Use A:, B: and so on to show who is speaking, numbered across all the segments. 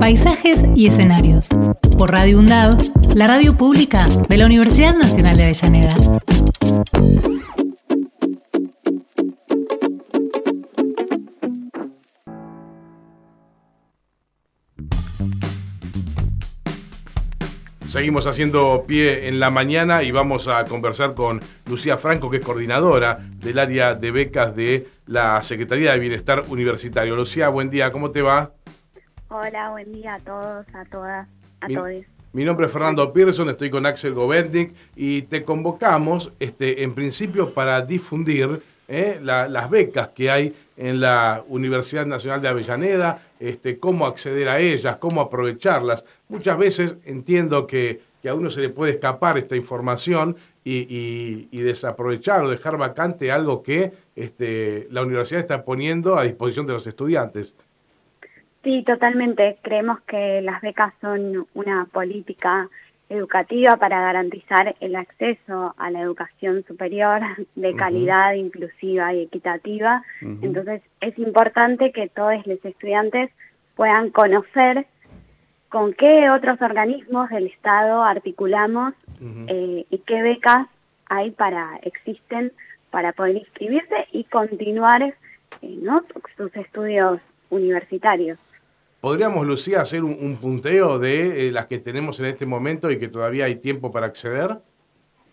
A: Paisajes y escenarios. Por Radio UNDAV, la radio pública de la Universidad Nacional de Avellaneda.
B: Seguimos haciendo pie en la mañana y vamos a conversar con Lucía Franco, que es coordinadora del área de becas de la Secretaría de Bienestar Universitario. Lucía, buen día, ¿cómo te va?
C: Hola, buen día a todos, a todas, a
B: Mi-
C: todos.
B: Mi nombre es Fernando Pearson, estoy con Axel Govetnik y te convocamos este, en principio para difundir eh, la- las becas que hay en la Universidad Nacional de Avellaneda, este, cómo acceder a ellas, cómo aprovecharlas. Muchas veces entiendo que, que a uno se le puede escapar esta información y, y- y desaprovechar o dejar vacante algo que este, la universidad está poniendo a disposición de los estudiantes.
C: Sí, totalmente. Creemos que las becas son una política educativa para garantizar el acceso a la educación superior de calidad, inclusiva y equitativa. Entonces, es importante que todos los estudiantes puedan conocer con qué otros organismos del Estado articulamos eh, y qué becas hay para existen para poder inscribirse y continuar eh, ¿no? sus estudios universitarios.
B: ¿Podríamos, Lucía, hacer un, un punteo de eh, las que tenemos en este momento y que todavía hay tiempo para acceder?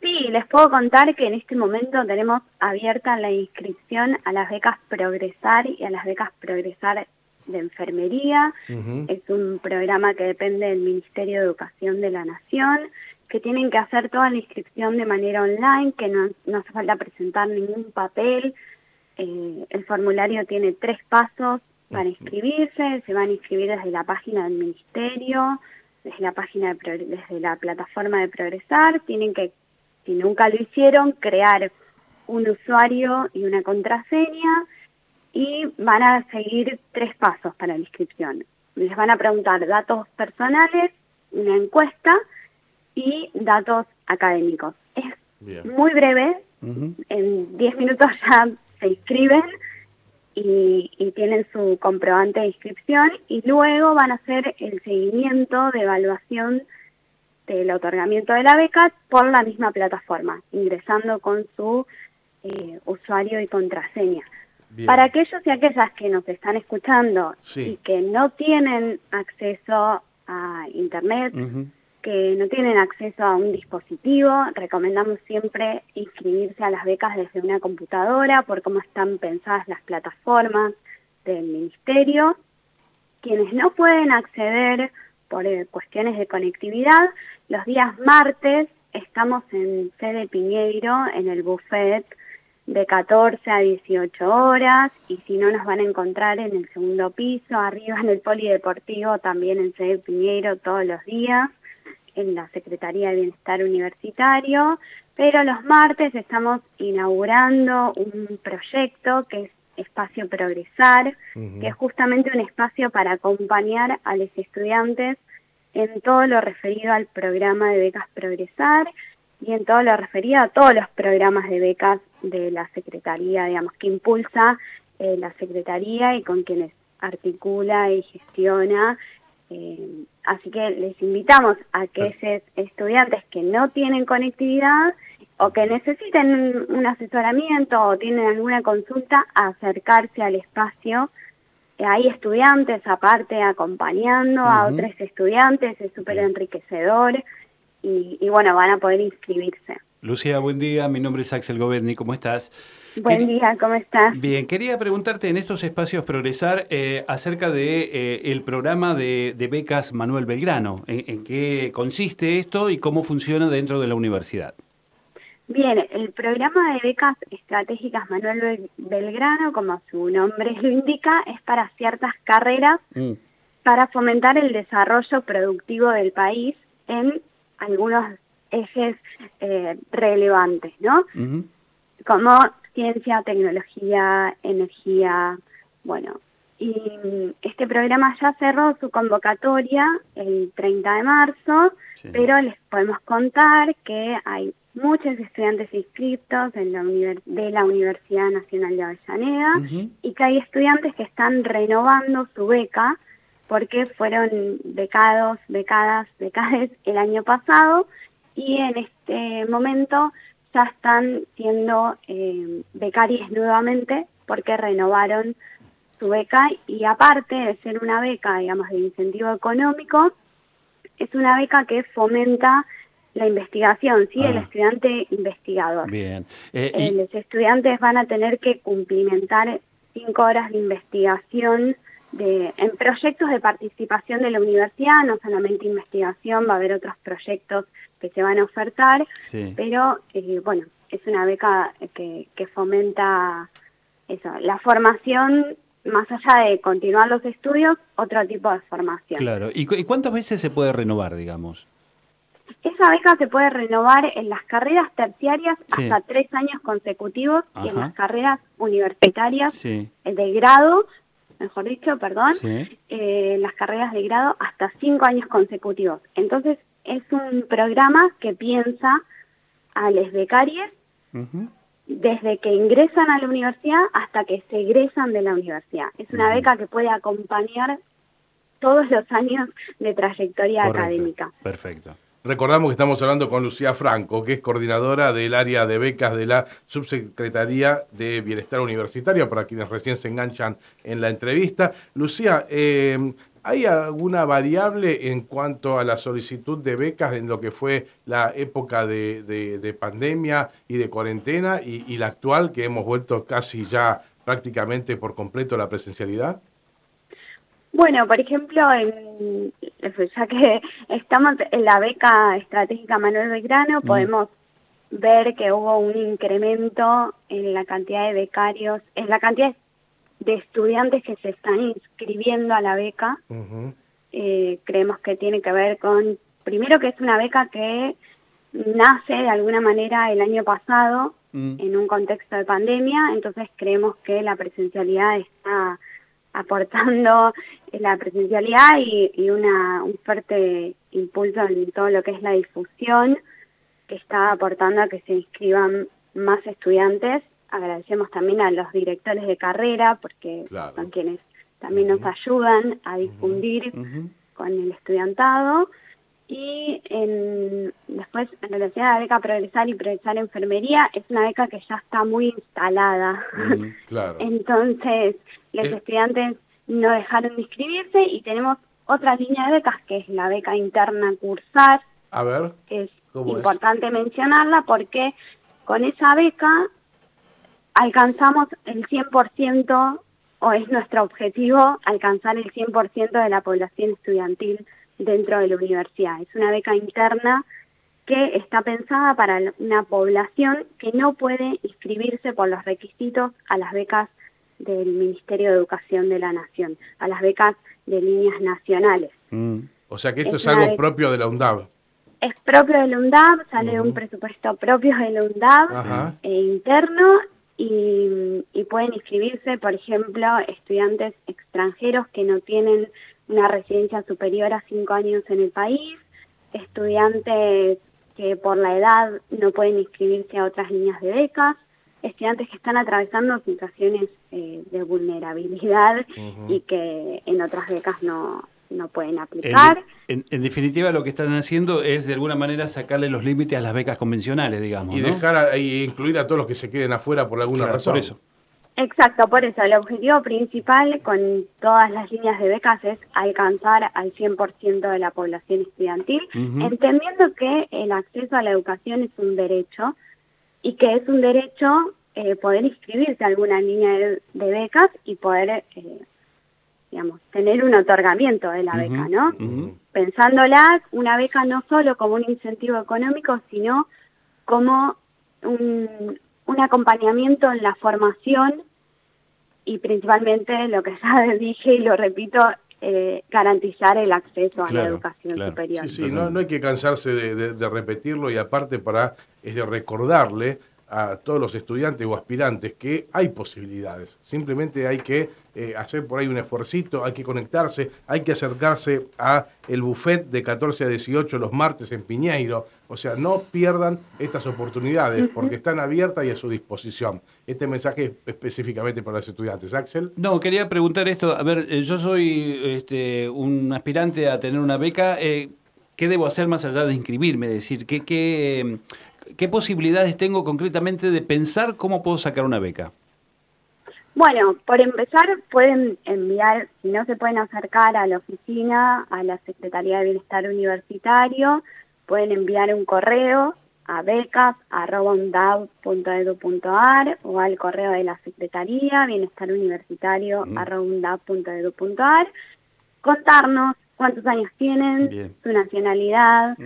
C: Sí, les puedo contar que en este momento tenemos abierta la inscripción a las becas Progresar y a las becas Progresar de Enfermería. Es un programa que depende del Ministerio de Educación de la Nación, que tienen que hacer toda la inscripción de manera online, que no, no hace falta presentar ningún papel. Eh, el formulario tiene tres pasos para inscribirse, se van a inscribir desde la página del Ministerio, desde la página de desde la plataforma de Progresar, tienen que, si nunca lo hicieron, crear un usuario y una contraseña y van a seguir tres pasos para la inscripción. Les van a preguntar datos personales, una encuesta y datos académicos. Es
B: Bien.
C: muy breve, en 10 minutos ya se inscriben y, y tienen su comprobante de inscripción y luego van a hacer el seguimiento de evaluación del otorgamiento de la beca por la misma plataforma, ingresando con su eh, usuario y contraseña.
B: Bien.
C: Para aquellos y aquellas que nos están escuchando
B: Sí.
C: y que no tienen acceso a Internet, que no tienen acceso a un dispositivo, recomendamos siempre inscribirse a las becas desde una computadora por cómo están pensadas las plataformas del ministerio. Quienes no pueden acceder por eh, cuestiones de conectividad, los días martes estamos en sede Piñeiro, en el buffet, de 14 a 18 horas y si no nos van a encontrar en el segundo piso, arriba en el polideportivo, también en sede Piñeiro todos los días, en la Secretaría de Bienestar Universitario, pero los martes estamos inaugurando un proyecto que es Espacio Progresar, que es justamente un espacio para acompañar a los estudiantes en todo lo referido al programa de becas Progresar y en todo lo referido a todos los programas de becas de la Secretaría, digamos, que impulsa eh, la Secretaría y con quienes articula y gestiona. Eh, así que les invitamos a que esos estudiantes que no tienen conectividad o que necesiten un asesoramiento o tienen alguna consulta, a acercarse al espacio. Eh, Hay estudiantes aparte acompañando a otros estudiantes, es súper enriquecedor y, y bueno, van a poder inscribirse.
D: Lucía, buen día. Mi nombre es Axel Govetni. ¿Cómo estás?
C: Buen día, ¿cómo estás?
D: Bien, quería preguntarte en estos espacios Progresar eh, acerca de eh, el programa de, de becas Manuel Belgrano. ¿En, en qué consiste esto y cómo funciona dentro de la universidad?
C: Bien, el programa de becas estratégicas Manuel Bel- Belgrano, como su nombre lo indica, es para ciertas carreras para fomentar el desarrollo productivo del país en algunos ejes eh, relevantes, ¿no? Como ciencia, tecnología, energía, bueno. Y mm, este programa ya cerró su convocatoria el 30 de marzo,
D: Sí.
C: pero les podemos contar que hay muchos estudiantes inscritos en la de la Universidad Nacional de Avellaneda y que hay estudiantes que están renovando su beca porque fueron becados, becadas, becades el año pasado y en este momento ya están siendo eh, becarios nuevamente porque renovaron su beca y aparte de ser una beca, digamos, de incentivo económico, es una beca que fomenta la investigación, ¿sí? El
D: Ah.
C: estudiante investigador.
D: Bien. Eh,
C: Eh,
D: y-
C: los estudiantes van a tener que cumplimentar cinco horas de investigación de, en proyectos de participación de la universidad, no solamente investigación, va a haber otros proyectos que se van a ofertar,
D: sí.
C: pero eh, bueno, es una beca que, que fomenta eso, la formación, más allá de continuar los estudios, otro tipo de formación.
D: Claro. ¿Y, cu- y cuántas veces se puede renovar, digamos?
C: Esa beca se puede renovar en las carreras terciarias
D: Sí.
C: hasta tres años consecutivos y en las carreras universitarias
D: Sí.
C: eh, de grado, mejor dicho, perdón,
D: Sí.
C: eh, las carreras de grado hasta cinco años consecutivos. Entonces, es un programa que piensa a los becarios desde que ingresan a la universidad hasta que se egresan de la universidad. Es una beca que puede acompañar todos los años de trayectoria
D: Correcto.
C: académica.
D: Perfecto.
B: Recordamos que estamos hablando con Lucía Franco, que es coordinadora del área de becas de la Subsecretaría de Bienestar Universitario, para quienes recién se enganchan en la entrevista. Lucía, eh, ¿hay alguna variable en cuanto a la solicitud de becas en lo que fue la época de, de- de pandemia y de cuarentena y, y la actual, que hemos vuelto casi ya prácticamente por completo a la presencialidad?
C: Bueno, por ejemplo, en- ya que estamos en la beca estratégica Manuel Belgrano, podemos ver que hubo un incremento en la cantidad de becarios, en la cantidad de estudiantes que se están inscribiendo a la beca. Eh, creemos que tiene que ver con, primero que es una beca que nace de alguna manera el año pasado
D: Mm.
C: en un contexto de pandemia, entonces creemos que la presencialidad está aportando la presencialidad y, y una, un fuerte impulso en todo lo que es la difusión que está aportando a que se inscriban más estudiantes. Agradecemos también a los directores de carrera porque
B: Claro.
C: son quienes también nos ayudan a difundir con el estudiantado. Y en, después, en relación a la beca Progresar y Progresar Enfermería, es una beca que ya está muy instalada.
D: Mm.
B: Claro.
C: Entonces, los
B: Eh.
C: estudiantes no dejaron de inscribirse y tenemos otra línea de becas que es la beca interna Cursar,
B: A ver,
C: que es
B: ¿Cómo es?
C: importante mencionarla porque con esa beca alcanzamos el 100% o es nuestro objetivo alcanzar el 100% de la población estudiantil dentro de la universidad. Es una beca interna que está pensada para una población que no puede inscribirse por los requisitos a las becas del Ministerio de Educación de la Nación, a las becas de líneas nacionales.
D: Mm.
B: o sea que esto
C: Es
B: es algo propio de la UNDAV.
C: Es propio del UNDAB, sale de un presupuesto propio del UNDAB
B: Ajá.
C: e interno y, y pueden inscribirse, por ejemplo, estudiantes extranjeros que no tienen una residencia superior a cinco años en el país, estudiantes que por la edad no pueden inscribirse a otras líneas de becas, estudiantes que están atravesando situaciones eh, de vulnerabilidad y que en otras becas no, no pueden
D: En,
C: aplicar.
D: en- en definitiva, lo que están haciendo es de alguna manera sacarle los límites a las becas convencionales, digamos.
B: Y
D: ¿no?
B: dejar a- y incluir a todos los que se queden afuera por alguna
D: Claro,
B: razón.
D: por eso.
C: Exacto, por eso el objetivo principal con todas las líneas de becas es alcanzar al 100% de la población estudiantil, entendiendo que el acceso a la educación es un derecho y que es un derecho eh, poder inscribirse a alguna línea de, de becas y poder, eh, digamos, tener un otorgamiento de la beca, ¿no?
D: ujú.
C: Pensándola, una beca no solo como un incentivo económico, sino como un, un acompañamiento en la formación y principalmente lo que ya dije y lo repito, eh, garantizar el acceso a la educación
D: claro.
C: superior.
B: Sí, sí, no, no hay que cansarse de, de- de repetirlo y aparte para es de recordarle a todos los estudiantes o aspirantes que hay posibilidades. Simplemente hay que eh, hacer por ahí un esfuercito, hay que conectarse, hay que acercarse a el buffet de 14 a 18 los martes en Piñeiro. O sea, no pierdan estas oportunidades porque están abiertas y a su disposición. Este mensaje es específicamente para los estudiantes. Axel.
D: No, quería preguntar esto. A ver, eh, yo soy este, un aspirante a tener una beca. eh, ¿Qué debo hacer más allá de inscribirme? Es decir, ¿qué, qué, eh, ¿qué posibilidades tengo concretamente de pensar cómo puedo sacar una beca?
C: Bueno, por empezar, pueden enviar, si no se pueden acercar a la oficina, a la Secretaría de Bienestar Universitario, pueden enviar un correo a becas.undab.edu.ar o al correo de la Secretaría, Bienestar Universitario, undab.edu.ar, contarnos cuántos años tienen,
D: Bien.
C: su nacionalidad,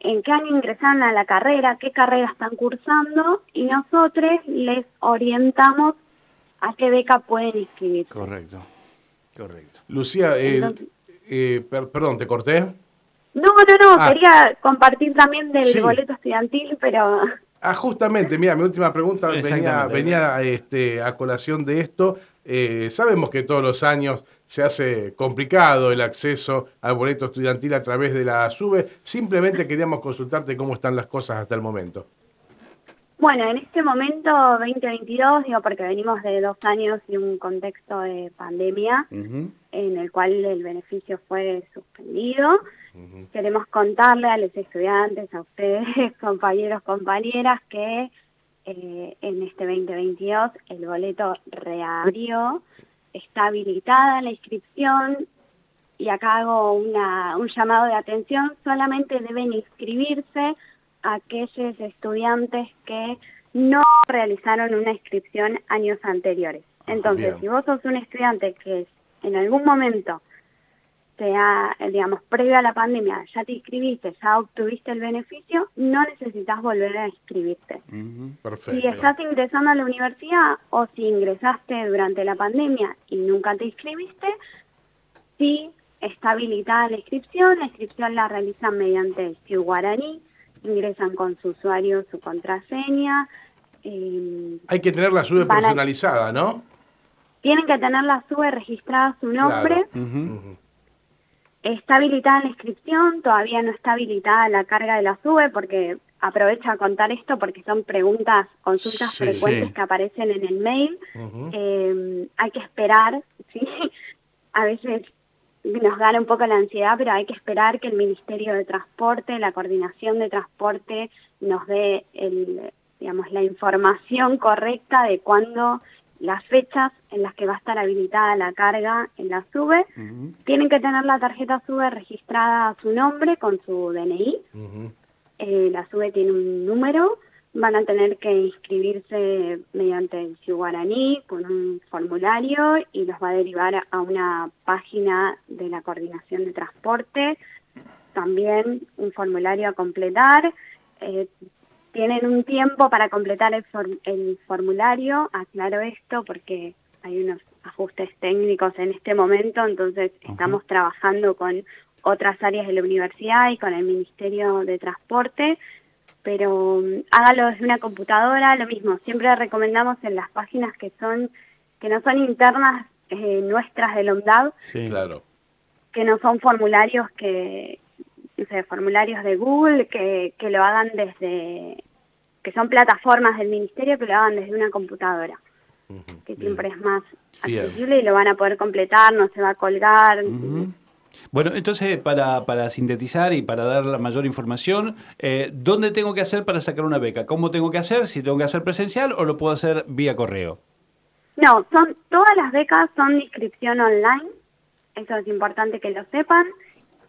C: en qué año ingresaron a la carrera, qué carrera están cursando y nosotros les orientamos a qué beca pueden inscribirse.
D: Correcto, correcto.
B: Lucía, eh,
C: Entonces-
B: eh, per- perdón, ¿te corté?
C: No, no, no,
B: Ah.
C: quería compartir también del
B: Sí.
C: boleto estudiantil, pero
B: Ah, justamente, mira, mi última pregunta venía, venía este, a colación de esto. Eh, sabemos que todos los años se hace complicado el acceso al boleto estudiantil a través de la SUBE. Simplemente queríamos consultarte cómo están las cosas hasta el momento.
C: bueno, en este momento 2022, digo porque venimos de dos años y un contexto de pandemia en el cual el beneficio fue suspendido. Queremos contarle a los estudiantes, a ustedes, compañeros, compañeras, que eh, en este 2022 el boleto reabrió, está habilitada la inscripción y acá hago una, un llamado de atención, solamente deben inscribirse aquellos estudiantes que no realizaron una inscripción años anteriores. Entonces,
B: bien.
C: si vos sos un estudiante que en algún momento te ha, eh, digamos, previo a la pandemia, ya te inscribiste, ya obtuviste el beneficio, no necesitas volver a inscribirte.
B: Perfecto.
C: Si estás ingresando a la universidad o si ingresaste durante la pandemia y nunca te inscribiste, sí está habilitada la inscripción. La inscripción la realizan mediante el CIU Guaraní, ingresan con su usuario, su contraseña. eh,
B: Hay que tener la SUBE personalizada, ¿no?
C: tienen que tener la SUBE registrada su nombre.
B: Claro.
C: Está habilitada la inscripción, todavía no está habilitada la carga de la SUBE porque aprovecho a contar esto porque son preguntas, consultas
B: Sí,
C: frecuentes
D: sí.
C: que aparecen en el mail. Eh, hay que esperar, ¿sí? A veces nos gana un poco la ansiedad, pero hay que esperar que el Ministerio de Transporte, la Coordinación de Transporte, nos dé el, digamos, la información correcta de cuándo las fechas en las que va a estar habilitada la carga en la SUBE. Tienen que tener la tarjeta SUBE registrada a su nombre con su DNI. Eh, la SUBE tiene un número, van a tener que inscribirse mediante el Guaraní con un formulario y los va a derivar a- a una página de la Coordinación de Transporte, también un formulario a completar. Eh, tienen un tiempo para completar el, for- el formulario, aclaro esto porque hay unos ajustes técnicos en este momento, entonces estamos trabajando con otras áreas de la universidad y con el Ministerio de Transporte, pero mm, hágalo desde una computadora, lo mismo, siempre recomendamos en las páginas que son que no son internas eh, nuestras del OMDAV,
D: Sí.
B: Claro.
C: que no son formularios que, no sé, formularios de Google, que, que lo hagan desde, que son plataformas del ministerio, que lo hagan desde una computadora, que siempre es más
B: Bien.
C: accesible y lo van a poder completar, no se va a colgar.
D: Bueno, entonces, para, para sintetizar y para dar la mayor información, eh, ¿dónde tengo que hacer para sacar una beca? ¿Cómo tengo que hacer? ¿Si tengo que hacer presencial o lo puedo hacer vía correo?
C: No, son todas las becas son de inscripción online, eso es importante que lo sepan,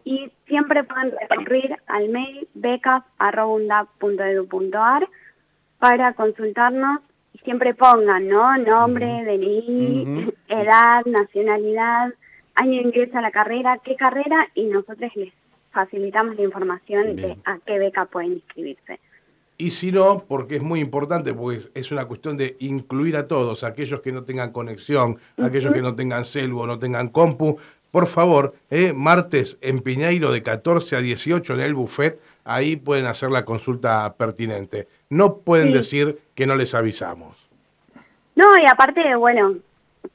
C: y siempre pueden recurrir al mail becas.edu.ar para consultarnos y siempre pongan, ¿no? Nombre, DNI,
D: Ujú.
C: edad, nacionalidad, año de ingreso a la carrera, qué carrera, y nosotros les facilitamos la información de a qué beca pueden inscribirse.
B: Y si no, porque es muy importante, porque es- es una cuestión de incluir a todos, aquellos que no tengan conexión, aquellos que no tengan celu o no tengan compu, por favor, eh, martes en Piñeiro de 14 a 18 en el buffet, ahí pueden hacer la consulta pertinente. No pueden
C: Sí.
B: decir que no les avisamos.
C: No, y aparte, bueno,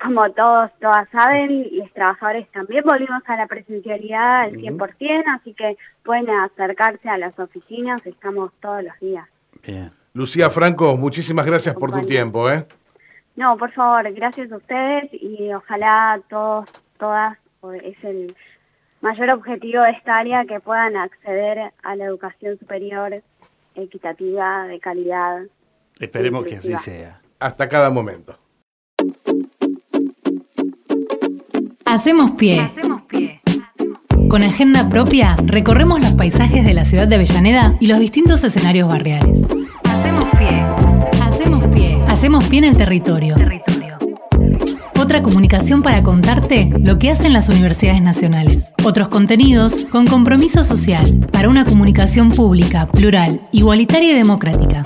C: como todos, todas saben, los trabajadores también volvimos a la presencialidad al 100%, así que pueden acercarse a las oficinas, estamos todos los días.
D: Bien.
B: Lucía Franco, muchísimas gracias por tu tiempo. ¿eh?
C: No, por favor, gracias a ustedes y ojalá todos, todas, es el mayor objetivo de esta área que puedan acceder a la educación superior equitativa, de calidad.
D: Esperemos que así sea.
B: Hasta cada momento.
A: Hacemos pie.
E: Hacemos pie.
A: Con agenda propia, recorremos los paisajes de la ciudad de Avellaneda y los distintos escenarios barriales.
E: Hacemos pie.
A: Hacemos pie. Hacemos pie en el territorio.
E: Territorio.
A: Otra comunicación para contarte lo que hacen las universidades nacionales. Otros contenidos con compromiso social para una comunicación pública, plural, igualitaria y democrática.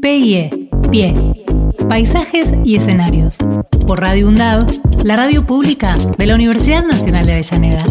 A: PIE, Pie. Paisajes y escenarios. Por Radio UNDAV, la radio pública de la Universidad Nacional de Avellaneda.